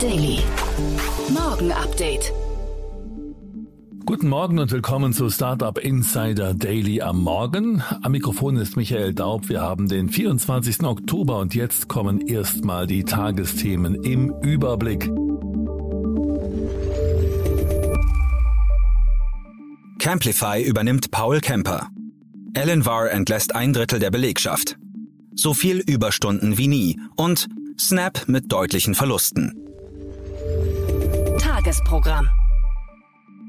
Daily. Morgen Update. Guten Morgen und willkommen zu Startup Insider Daily am Morgen. Am Mikrofon ist Michael Daub. Wir haben den 24. Oktober und jetzt kommen erstmal die Tagesthemen im Überblick. Camplify übernimmt Paul Kemper. Alan Varr entlässt ein Drittel der Belegschaft. So viel Überstunden wie nie und Snap mit deutlichen Verlusten. Tagesprogramm.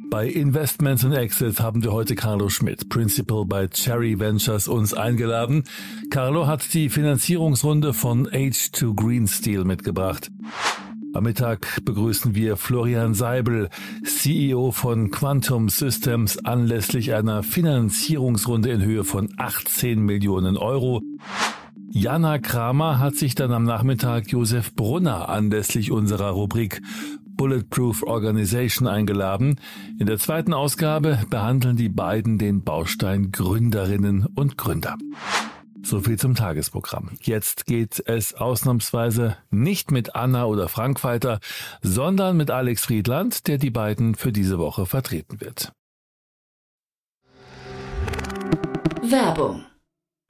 Bei Investments and Exits haben wir heute Carlo Schmidt, Principal bei Cherry Ventures, uns eingeladen. Carlo hat die Finanzierungsrunde von H2 Green Steel mitgebracht. Am Mittag begrüßen wir Florian Seibel, CEO von Quantum Systems, anlässlich einer Finanzierungsrunde in Höhe von 18 Millionen Euro. Jana Kramer hat sich dann am Nachmittag Josef Brunner anlässlich unserer Rubrik Bulletproof Organization eingeladen. In der zweiten Ausgabe behandeln die beiden den Baustein Gründerinnen und Gründer. So viel zum Tagesprogramm. Jetzt geht es ausnahmsweise nicht mit Anna oder Frank weiter, sondern mit Alex Friedland, der die beiden für diese Woche vertreten wird. Werbung.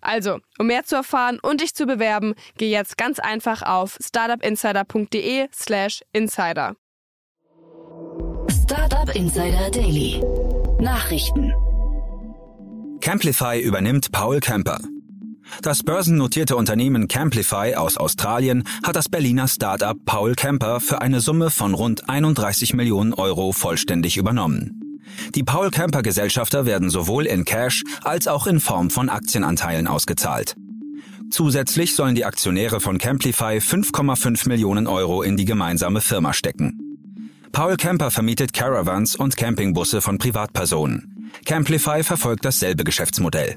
Also, um mehr zu erfahren und dich zu bewerben, geh jetzt ganz einfach auf startupinsider.de/slash insider. Startup Insider Daily. Nachrichten. Camplify übernimmt Paul Kemper. Das börsennotierte Unternehmen Camplify aus Australien hat das Berliner Startup Paul Kemper für eine Summe von rund 31 Millionen Euro vollständig übernommen. Die Paul Camper Gesellschafter werden sowohl in Cash als auch in Form von Aktienanteilen ausgezahlt. Zusätzlich sollen die Aktionäre von Camplify 5,5 Millionen Euro in die gemeinsame Firma stecken. Paul Camper vermietet Caravans und Campingbusse von Privatpersonen. Camplify verfolgt dasselbe Geschäftsmodell.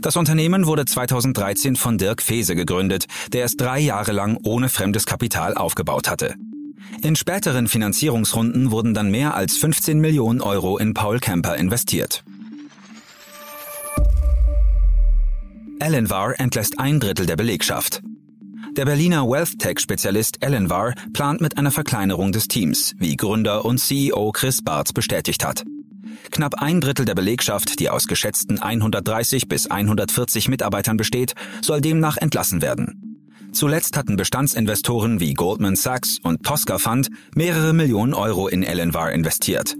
Das Unternehmen wurde 2013 von Dirk Fese gegründet, der es drei Jahre lang ohne fremdes Kapital aufgebaut hatte. In späteren Finanzierungsrunden wurden dann mehr als 15 Millionen Euro in Paul Camper investiert. Elenvar entlässt ein Drittel der Belegschaft. Der Berliner Wealth Tech-Spezialist Elenvar plant mit einer Verkleinerung des Teams, wie Gründer und CEO Chris Bartz bestätigt hat. Knapp ein Drittel der Belegschaft, die aus geschätzten 130 bis 140 Mitarbeitern besteht, soll demnach entlassen werden. Zuletzt hatten Bestandsinvestoren wie Goldman Sachs und Tosca Fund mehrere Millionen Euro in Elenvar investiert.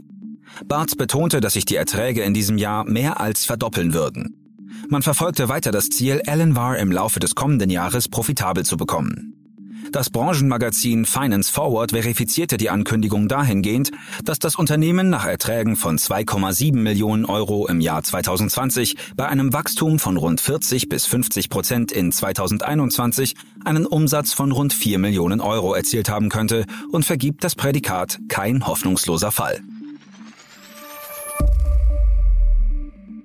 Bartz betonte, dass sich die Erträge in diesem Jahr mehr als verdoppeln würden. Man verfolgte weiter das Ziel, Elenvar im Laufe des kommenden Jahres profitabel zu bekommen. Das Branchenmagazin Finance Forward verifizierte die Ankündigung dahingehend, dass das Unternehmen nach Erträgen von 2,7 Millionen Euro im Jahr 2020 bei einem Wachstum von rund 40 bis 50 Prozent in 2021 einen Umsatz von rund 4 Millionen Euro erzielt haben könnte und vergibt das Prädikat kein hoffnungsloser Fall.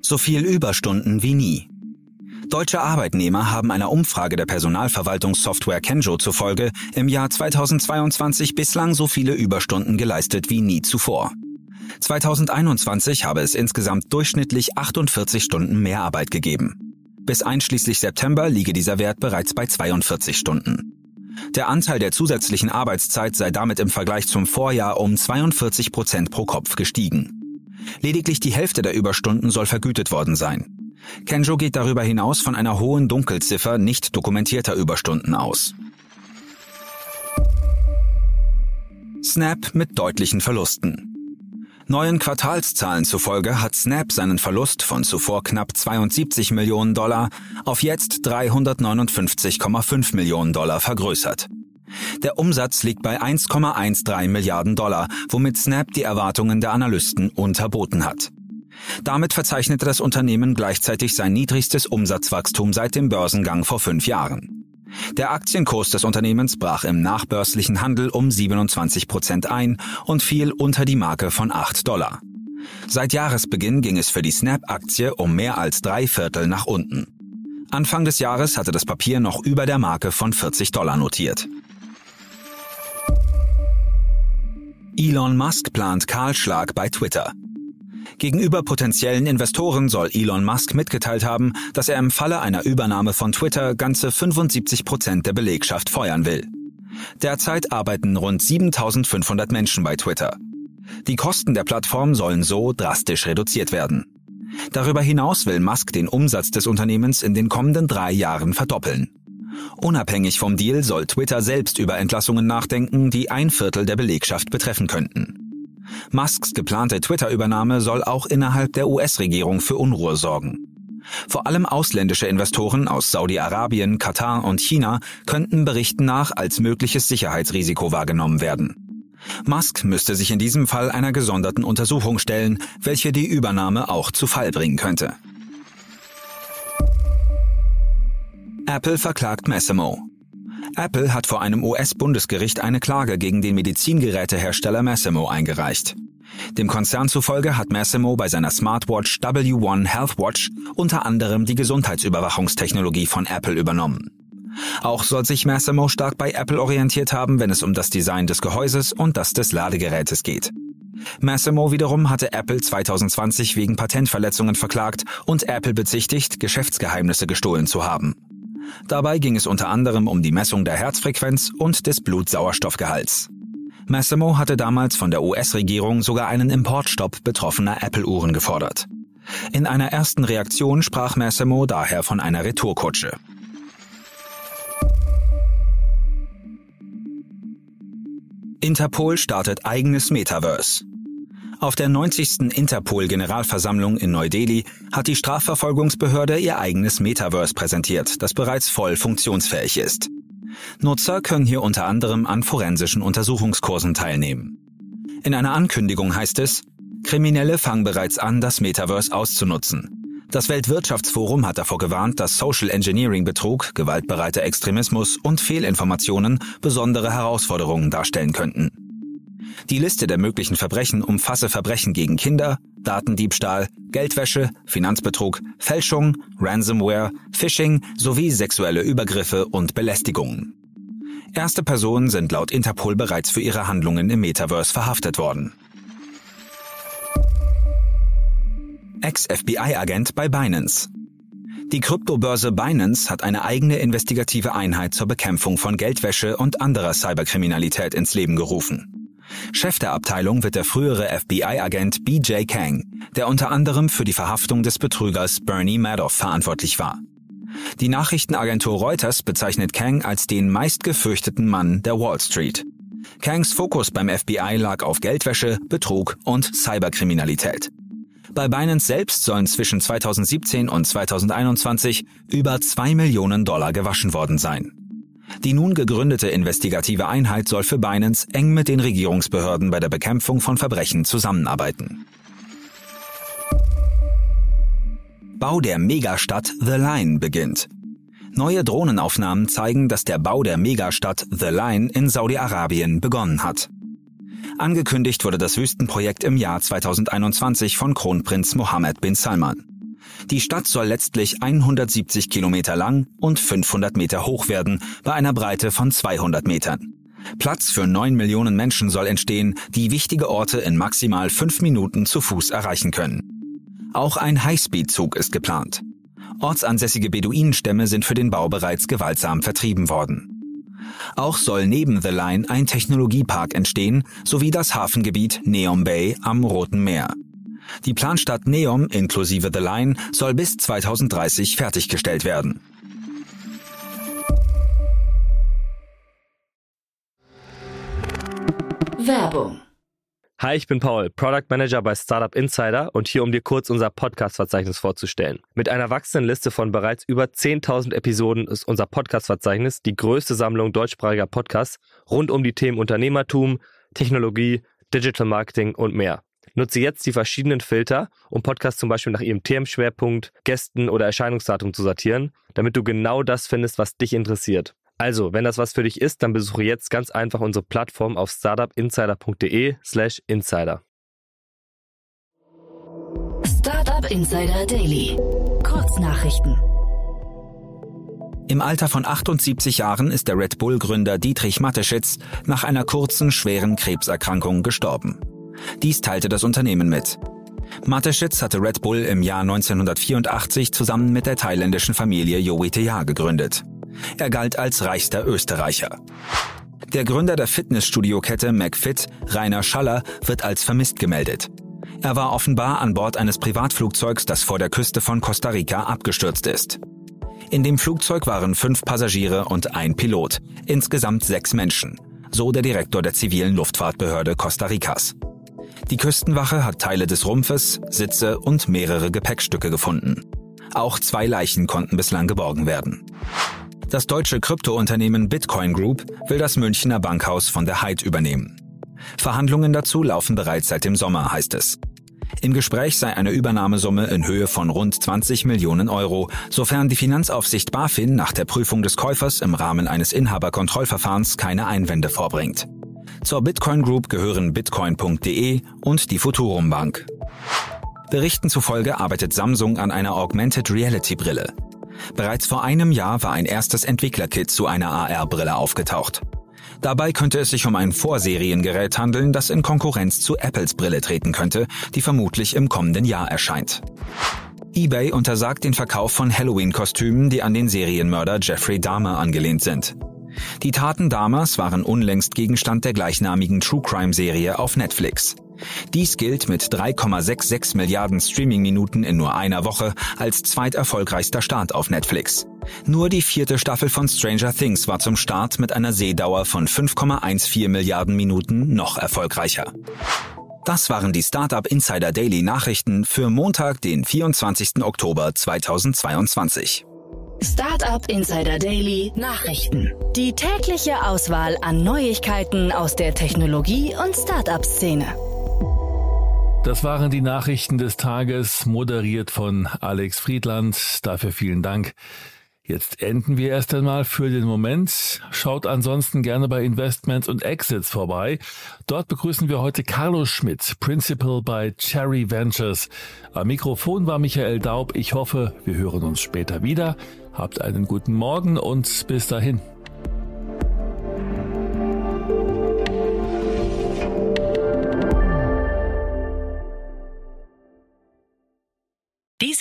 So viel Überstunden wie nie. Deutsche Arbeitnehmer haben einer Umfrage der Personalverwaltungssoftware Kenjo zufolge im Jahr 2022 bislang so viele Überstunden geleistet wie nie zuvor. 2021 habe es insgesamt durchschnittlich 48 Stunden mehr Arbeit gegeben. Bis einschließlich September liege dieser Wert bereits bei 42 Stunden. Der Anteil der zusätzlichen Arbeitszeit sei damit im Vergleich zum Vorjahr um 42 Prozent pro Kopf gestiegen. Lediglich die Hälfte der Überstunden soll vergütet worden sein. Kenjo geht darüber hinaus von einer hohen Dunkelziffer nicht dokumentierter Überstunden aus. Snap mit deutlichen Verlusten. Neuen Quartalszahlen zufolge hat Snap seinen Verlust von zuvor knapp 72 Millionen Dollar auf jetzt 359,5 Millionen Dollar vergrößert. Der Umsatz liegt bei 1,13 Milliarden Dollar, womit Snap die Erwartungen der Analysten unterboten hat. Damit verzeichnete das Unternehmen gleichzeitig sein niedrigstes Umsatzwachstum seit dem Börsengang vor fünf Jahren. Der Aktienkurs des Unternehmens brach im nachbörslichen Handel um 27 Prozent ein und fiel unter die Marke von 8 Dollar. Seit Jahresbeginn ging es für die Snap-Aktie um mehr als drei Viertel nach unten. Anfang des Jahres hatte das Papier noch über der Marke von 40 Dollar notiert. Elon Musk plant Kahlschlag bei Twitter. Gegenüber potenziellen Investoren soll Elon Musk mitgeteilt haben, dass er im Falle einer Übernahme von Twitter ganze 75 Prozent der Belegschaft feuern will. Derzeit arbeiten rund 7500 Menschen bei Twitter. Die Kosten der Plattform sollen so drastisch reduziert werden. Darüber hinaus will Musk den Umsatz des Unternehmens in den kommenden drei Jahren verdoppeln. Unabhängig vom Deal soll Twitter selbst über Entlassungen nachdenken, die ein Viertel der Belegschaft betreffen könnten. Musks geplante Twitter-Übernahme soll auch innerhalb der US-Regierung für Unruhe sorgen. Vor allem ausländische Investoren aus Saudi-Arabien, Katar und China könnten Berichten nach als mögliches Sicherheitsrisiko wahrgenommen werden. Musk müsste sich in diesem Fall einer gesonderten Untersuchung stellen, welche die Übernahme auch zu Fall bringen könnte. Apple verklagt Massimo. Apple hat vor einem US-Bundesgericht eine Klage gegen den Medizingerätehersteller Massimo eingereicht. Dem Konzern zufolge hat Massimo bei seiner Smartwatch W1 Healthwatch unter anderem die Gesundheitsüberwachungstechnologie von Apple übernommen. Auch soll sich Massimo stark bei Apple orientiert haben, wenn es um das Design des Gehäuses und das des Ladegerätes geht. Massimo wiederum hatte Apple 2020 wegen Patentverletzungen verklagt und Apple bezichtigt, Geschäftsgeheimnisse gestohlen zu haben. Dabei ging es unter anderem um die Messung der Herzfrequenz und des Blutsauerstoffgehalts. Massimo hatte damals von der US-Regierung sogar einen Importstopp betroffener Apple-Uhren gefordert. In einer ersten Reaktion sprach Massimo daher von einer Retourkutsche. Interpol startet eigenes Metaverse. Auf der 90. Interpol-Generalversammlung in Neu-Delhi hat die Strafverfolgungsbehörde ihr eigenes Metaverse präsentiert, das bereits voll funktionsfähig ist. Nutzer können hier unter anderem an forensischen Untersuchungskursen teilnehmen. In einer Ankündigung heißt es, Kriminelle fangen bereits an, das Metaverse auszunutzen. Das Weltwirtschaftsforum hat davor gewarnt, dass Social Engineering Betrug, gewaltbereiter Extremismus und Fehlinformationen besondere Herausforderungen darstellen könnten. Die Liste der möglichen Verbrechen umfasse Verbrechen gegen Kinder, Datendiebstahl, Geldwäsche, Finanzbetrug, Fälschung, Ransomware, Phishing sowie sexuelle Übergriffe und Belästigungen. Erste Personen sind laut Interpol bereits für ihre Handlungen im Metaverse verhaftet worden. Ex-FBI-Agent bei Binance. Die Kryptobörse Binance hat eine eigene investigative Einheit zur Bekämpfung von Geldwäsche und anderer Cyberkriminalität ins Leben gerufen. Chef der Abteilung wird der frühere FBI-Agent BJ Kang, der unter anderem für die Verhaftung des Betrügers Bernie Madoff verantwortlich war. Die Nachrichtenagentur Reuters bezeichnet Kang als den meistgefürchteten Mann der Wall Street. Kangs Fokus beim FBI lag auf Geldwäsche, Betrug und Cyberkriminalität. Bei Binance selbst sollen zwischen 2017 und 2021 über zwei Millionen Dollar gewaschen worden sein. Die nun gegründete investigative Einheit soll für Binance eng mit den Regierungsbehörden bei der Bekämpfung von Verbrechen zusammenarbeiten. Bau der Megastadt The Line beginnt. Neue Drohnenaufnahmen zeigen, dass der Bau der Megastadt The Line in Saudi-Arabien begonnen hat. Angekündigt wurde das Wüstenprojekt im Jahr 2021 von Kronprinz Mohammed bin Salman. Die Stadt soll letztlich 170 Kilometer lang und 500 Meter hoch werden, bei einer Breite von 200 Metern. Platz für 9 Millionen Menschen soll entstehen, die wichtige Orte in maximal 5 Minuten zu Fuß erreichen können. Auch ein Highspeed-Zug ist geplant. Ortsansässige Beduinenstämme sind für den Bau bereits gewaltsam vertrieben worden. Auch soll neben The Line ein Technologiepark entstehen, sowie das Hafengebiet Neom Bay am Roten Meer. Die Planstadt Neom inklusive The Line soll bis 2030 fertiggestellt werden. Werbung Hi, ich bin Paul, Product Manager bei Startup Insider und hier, um dir kurz unser Podcast-Verzeichnis vorzustellen. Mit einer wachsenden Liste von bereits über 10.000 Episoden ist unser Podcast-Verzeichnis die größte Sammlung deutschsprachiger Podcasts rund um die Themen Unternehmertum, Technologie, Digital Marketing und mehr. Nutze jetzt die verschiedenen Filter, um Podcasts zum Beispiel nach ihrem Themenschwerpunkt, Gästen oder Erscheinungsdatum zu sortieren, damit du genau das findest, was dich interessiert. Also, wenn das was für dich ist, dann besuche jetzt ganz einfach unsere Plattform auf startupinsider.de/slash insider. Startup Insider Daily. Kurznachrichten. Im Alter von 78 Jahren ist der Red Bull-Gründer Dietrich Mateschitz nach einer kurzen, schweren Krebserkrankung gestorben. Dies teilte das Unternehmen mit. Mateschitz hatte Red Bull im Jahr 1984 zusammen mit der thailändischen Familie Joetea gegründet. Er galt als reichster Österreicher. Der Gründer der Fitnessstudio-Kette McFit, Rainer Schaller, wird als vermisst gemeldet. Er war offenbar an Bord eines Privatflugzeugs, das vor der Küste von Costa Rica abgestürzt ist. In dem Flugzeug waren fünf Passagiere und ein Pilot, insgesamt sechs Menschen, so der Direktor der zivilen Luftfahrtbehörde Costa Ricas. Die Küstenwache hat Teile des Rumpfes, Sitze und mehrere Gepäckstücke gefunden. Auch zwei Leichen konnten bislang geborgen werden. Das deutsche Kryptounternehmen Bitcoin Group will das Münchner Bankhaus von der Hyde übernehmen. Verhandlungen dazu laufen bereits seit dem Sommer, heißt es. Im Gespräch sei eine Übernahmesumme in Höhe von rund 20 Millionen Euro, sofern die Finanzaufsicht BaFin nach der Prüfung des Käufers im Rahmen eines Inhaberkontrollverfahrens keine Einwände vorbringt. Zur Bitcoin Group gehören bitcoin.de und die Futurum Bank. Berichten zufolge arbeitet Samsung an einer Augmented Reality Brille. Bereits vor einem Jahr war ein erstes Entwicklerkit zu einer AR-Brille aufgetaucht. Dabei könnte es sich um ein Vorseriengerät handeln, das in Konkurrenz zu Apples Brille treten könnte, die vermutlich im kommenden Jahr erscheint. eBay untersagt den Verkauf von Halloween-Kostümen, die an den Serienmörder Jeffrey Dahmer angelehnt sind. Die Taten Dahmers waren unlängst Gegenstand der gleichnamigen True Crime-Serie auf Netflix. Dies gilt mit 3,66 Milliarden Streaming-Minuten in nur einer Woche als zweiterfolgreichster Start auf Netflix. Nur die vierte Staffel von Stranger Things war zum Start mit einer Sehdauer von 5,14 Milliarden Minuten noch erfolgreicher. Das waren die Startup Insider Daily Nachrichten für Montag, den 24. Oktober 2022. Startup Insider Daily Nachrichten. Die tägliche Auswahl an Neuigkeiten aus der Technologie- und Startup-Szene. Das waren die Nachrichten des Tages, moderiert von Alex Friedland. Dafür vielen Dank. Jetzt enden wir erst einmal für den Moment. Schaut ansonsten gerne bei Investments und Exits vorbei. Dort begrüßen wir heute Carlos Schmidt, Principal bei Cherry Ventures. Am Mikrofon war Michael Daub. Ich hoffe, wir hören uns später wieder. Habt einen guten Morgen und bis dahin.